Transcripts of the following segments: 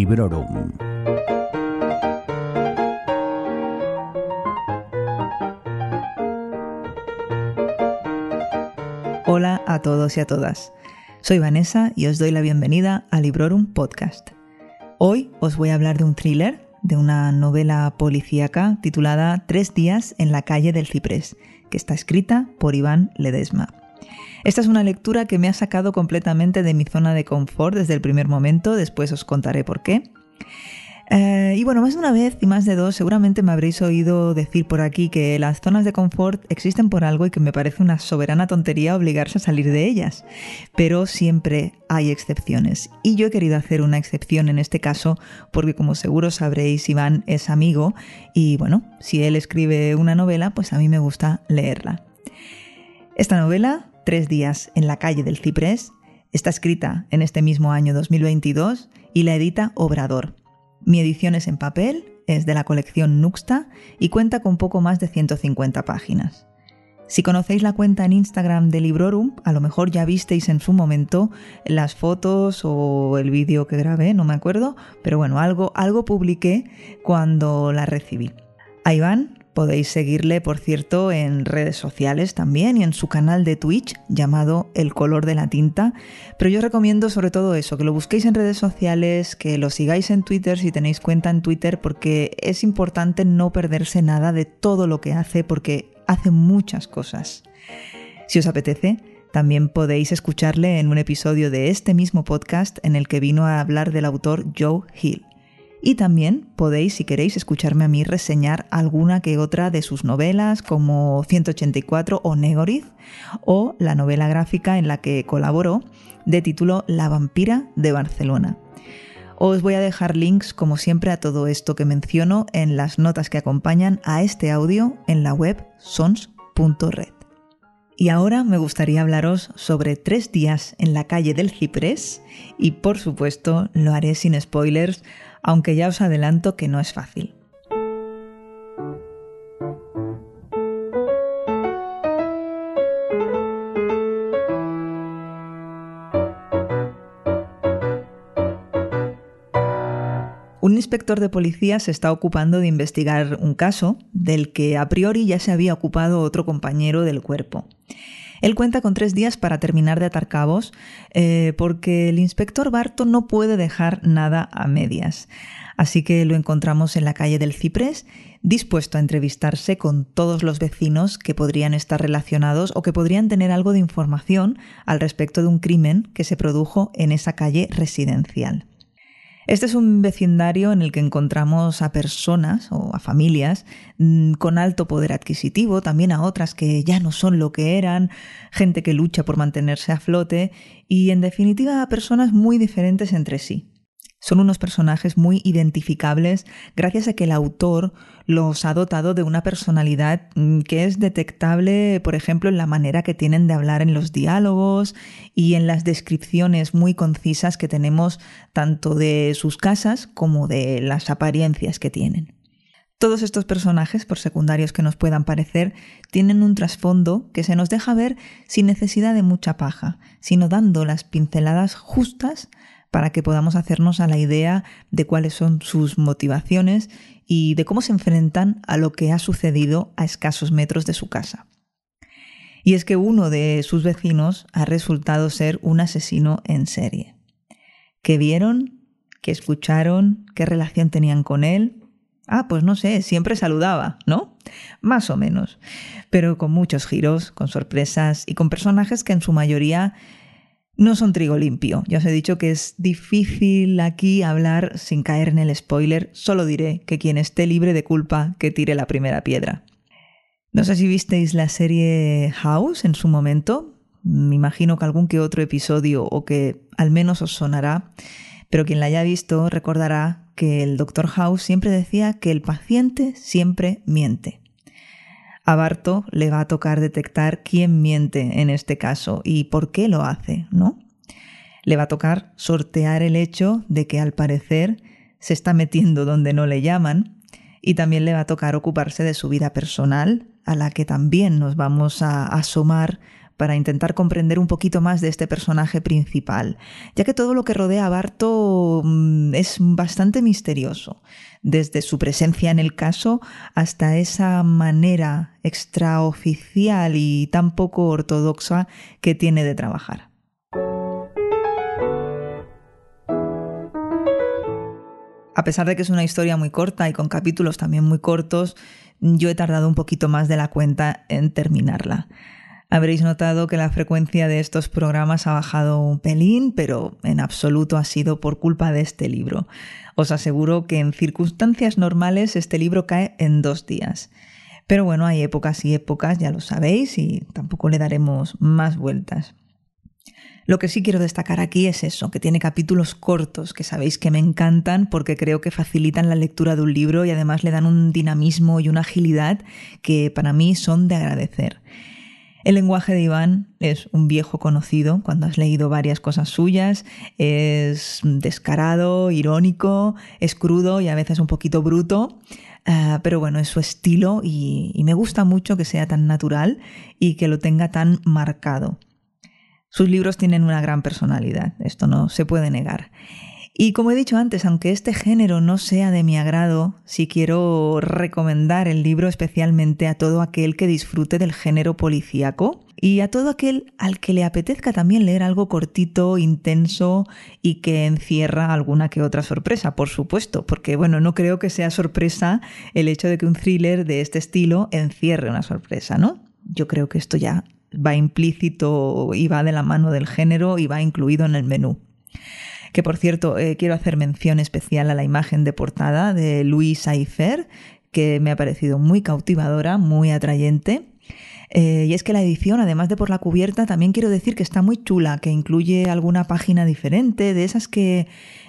Librorum. Hola a todos y a todas. Soy Vanessa y os doy la bienvenida a Librorum Podcast. Hoy os voy a hablar de un thriller, de una novela policíaca titulada Tres días en la calle del Ciprés, que está escrita por Iván Ledesma. Esta es una lectura que me ha sacado completamente de mi zona de confort desde el primer momento, después os contaré por qué. Eh, y bueno, más de una vez y más de dos, seguramente me habréis oído decir por aquí que las zonas de confort existen por algo y que me parece una soberana tontería obligarse a salir de ellas. Pero siempre hay excepciones. Y yo he querido hacer una excepción en este caso porque como seguro sabréis, Iván es amigo y bueno, si él escribe una novela, pues a mí me gusta leerla. Esta novela, Tres días en la calle del Ciprés, está escrita en este mismo año 2022 y la edita Obrador mi edición es en papel, es de la colección Nuxta y cuenta con poco más de 150 páginas. Si conocéis la cuenta en Instagram de Librorum, a lo mejor ya visteis en su momento las fotos o el vídeo que grabé, no me acuerdo, pero bueno, algo, algo publiqué cuando la recibí. Ahí van, Podéis seguirle, por cierto, en redes sociales también y en su canal de Twitch llamado El color de la tinta. Pero yo recomiendo sobre todo eso, que lo busquéis en redes sociales, que lo sigáis en Twitter si tenéis cuenta en Twitter, porque es importante no perderse nada de todo lo que hace, porque hace muchas cosas. Si os apetece, también podéis escucharle en un episodio de este mismo podcast en el que vino a hablar del autor Joe Hill. Y también podéis, si queréis, escucharme a mí reseñar alguna que otra de sus novelas, como 184 o Negoriz, o la novela gráfica en la que colaboró, de título La vampira de Barcelona. Os voy a dejar links, como siempre, a todo esto que menciono en las notas que acompañan a este audio en la web sons.red. Y ahora me gustaría hablaros sobre tres días en la calle del Ciprés y por supuesto lo haré sin spoilers aunque ya os adelanto que no es fácil. Un inspector de policía se está ocupando de investigar un caso del que a priori ya se había ocupado otro compañero del cuerpo. Él cuenta con tres días para terminar de atar cabos eh, porque el inspector Barto no puede dejar nada a medias. Así que lo encontramos en la calle del Ciprés, dispuesto a entrevistarse con todos los vecinos que podrían estar relacionados o que podrían tener algo de información al respecto de un crimen que se produjo en esa calle residencial. Este es un vecindario en el que encontramos a personas o a familias mm, con alto poder adquisitivo, también a otras que ya no son lo que eran, gente que lucha por mantenerse a flote y en definitiva a personas muy diferentes entre sí. Son unos personajes muy identificables gracias a que el autor los ha dotado de una personalidad mm, que es detectable, por ejemplo, en la manera que tienen de hablar en los diálogos y en las descripciones muy concisas que tenemos tanto de sus casas como de las apariencias que tienen. Todos estos personajes, por secundarios que nos puedan parecer, tienen un trasfondo que se nos deja ver sin necesidad de mucha paja, sino dando las pinceladas justas para que podamos hacernos a la idea de cuáles son sus motivaciones y de cómo se enfrentan a lo que ha sucedido a escasos metros de su casa. Y es que uno de sus vecinos ha resultado ser un asesino en serie. ¿Qué vieron? ¿Qué escucharon? ¿Qué relación tenían con él? Ah, pues no sé, siempre saludaba, ¿no? Más o menos. Pero con muchos giros, con sorpresas y con personajes que en su mayoría no son trigo limpio. Ya os he dicho que es difícil aquí hablar sin caer en el spoiler. Solo diré que quien esté libre de culpa, que tire la primera piedra. No sé si visteis la serie House en su momento. Me imagino que algún que otro episodio o que al menos os sonará. Pero quien la haya visto recordará que el Dr. House siempre decía que el paciente siempre miente. A Barto le va a tocar detectar quién miente en este caso y por qué lo hace, ¿no? Le va a tocar sortear el hecho de que al parecer se está metiendo donde no le llaman y también le va a tocar ocuparse de su vida personal, a la que también nos vamos a asomar para intentar comprender un poquito más de este personaje principal, ya que todo lo que rodea a Barto mm, es bastante misterioso, desde su presencia en el caso hasta esa manera extraoficial y tan poco ortodoxa que tiene de trabajar. A pesar de que es una historia muy corta y con capítulos también muy cortos, yo he tardado un poquito más de la cuenta en terminarla. Habréis notado que la frecuencia de estos programas ha bajado un pelín, pero en absoluto ha sido por culpa de este libro. Os aseguro que en circunstancias normales este libro cae en dos días. Pero bueno, hay épocas y épocas, ya lo sabéis, y tampoco le daremos más vueltas. Lo que sí quiero destacar aquí es eso, que tiene capítulos cortos, que sabéis que me encantan porque creo que facilitan la lectura de un libro y además le dan un dinamismo y una agilidad que para mí son de agradecer. El lenguaje de Iván es un viejo conocido cuando has leído varias cosas suyas, es descarado, irónico, es crudo y a veces un poquito bruto, ah, pero bueno, es su estilo y me gusta mucho que sea tan natural y que lo tenga tan marcado. Sus libros tienen una gran personalidad, esto no se puede negar. Y como he dicho antes, aunque este género no sea de mi agrado, sí quiero recomendar el libro especialmente a todo aquel que disfrute del género policíaco y a todo aquel al que le apetezca también leer algo cortito, intenso y que encierra alguna que otra sorpresa, por supuesto, porque bueno, no creo que sea sorpresa el hecho de que un thriller de este estilo encierre una sorpresa, ¿no? Yo creo que esto ya va implícito y va de la mano del género y va incluido en el menú. Que por cierto, eh, quiero hacer mención especial a la imagen de portada de Luis Aifer, que me ha parecido muy cautivadora, muy atrayente. Eh, y es que la edición, además de por la cubierta, también quiero decir que está muy chula, que incluye alguna página diferente, de esas que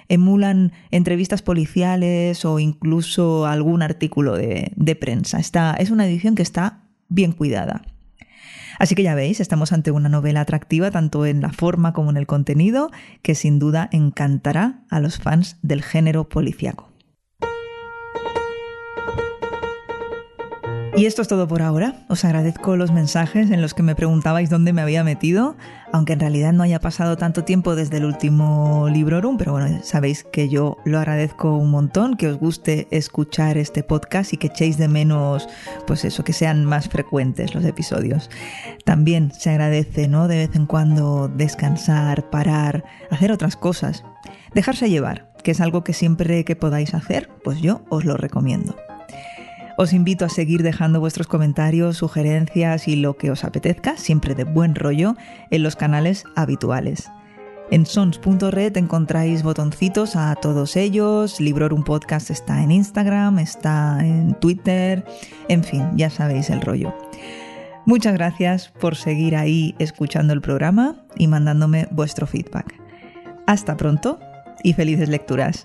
emulan entrevistas policiales o incluso algún artículo de, de prensa. Está, es una edición que está bien cuidada. Así que ya veis, estamos ante una novela atractiva tanto en la forma como en el contenido, que sin duda encantará a los fans del género policíaco. Y esto es todo por ahora. Os agradezco los mensajes en los que me preguntabais dónde me había metido, aunque en realidad no haya pasado tanto tiempo desde el último Librorum, pero bueno, sabéis que yo lo agradezco un montón, que os guste escuchar este podcast y que echéis de menos, pues eso, que sean más frecuentes los episodios. También se agradece, ¿no? De vez en cuando descansar, parar, hacer otras cosas, dejarse llevar, que es algo que siempre que podáis hacer, pues yo os lo recomiendo. Os invito a seguir dejando vuestros comentarios, sugerencias y lo que os apetezca, siempre de buen rollo, en los canales habituales. En sons.red encontráis botoncitos a todos ellos, Librorum Podcast está en Instagram, está en Twitter, en fin, ya sabéis el rollo. Muchas gracias por seguir ahí escuchando el programa y mandándome vuestro feedback. Hasta pronto y felices lecturas.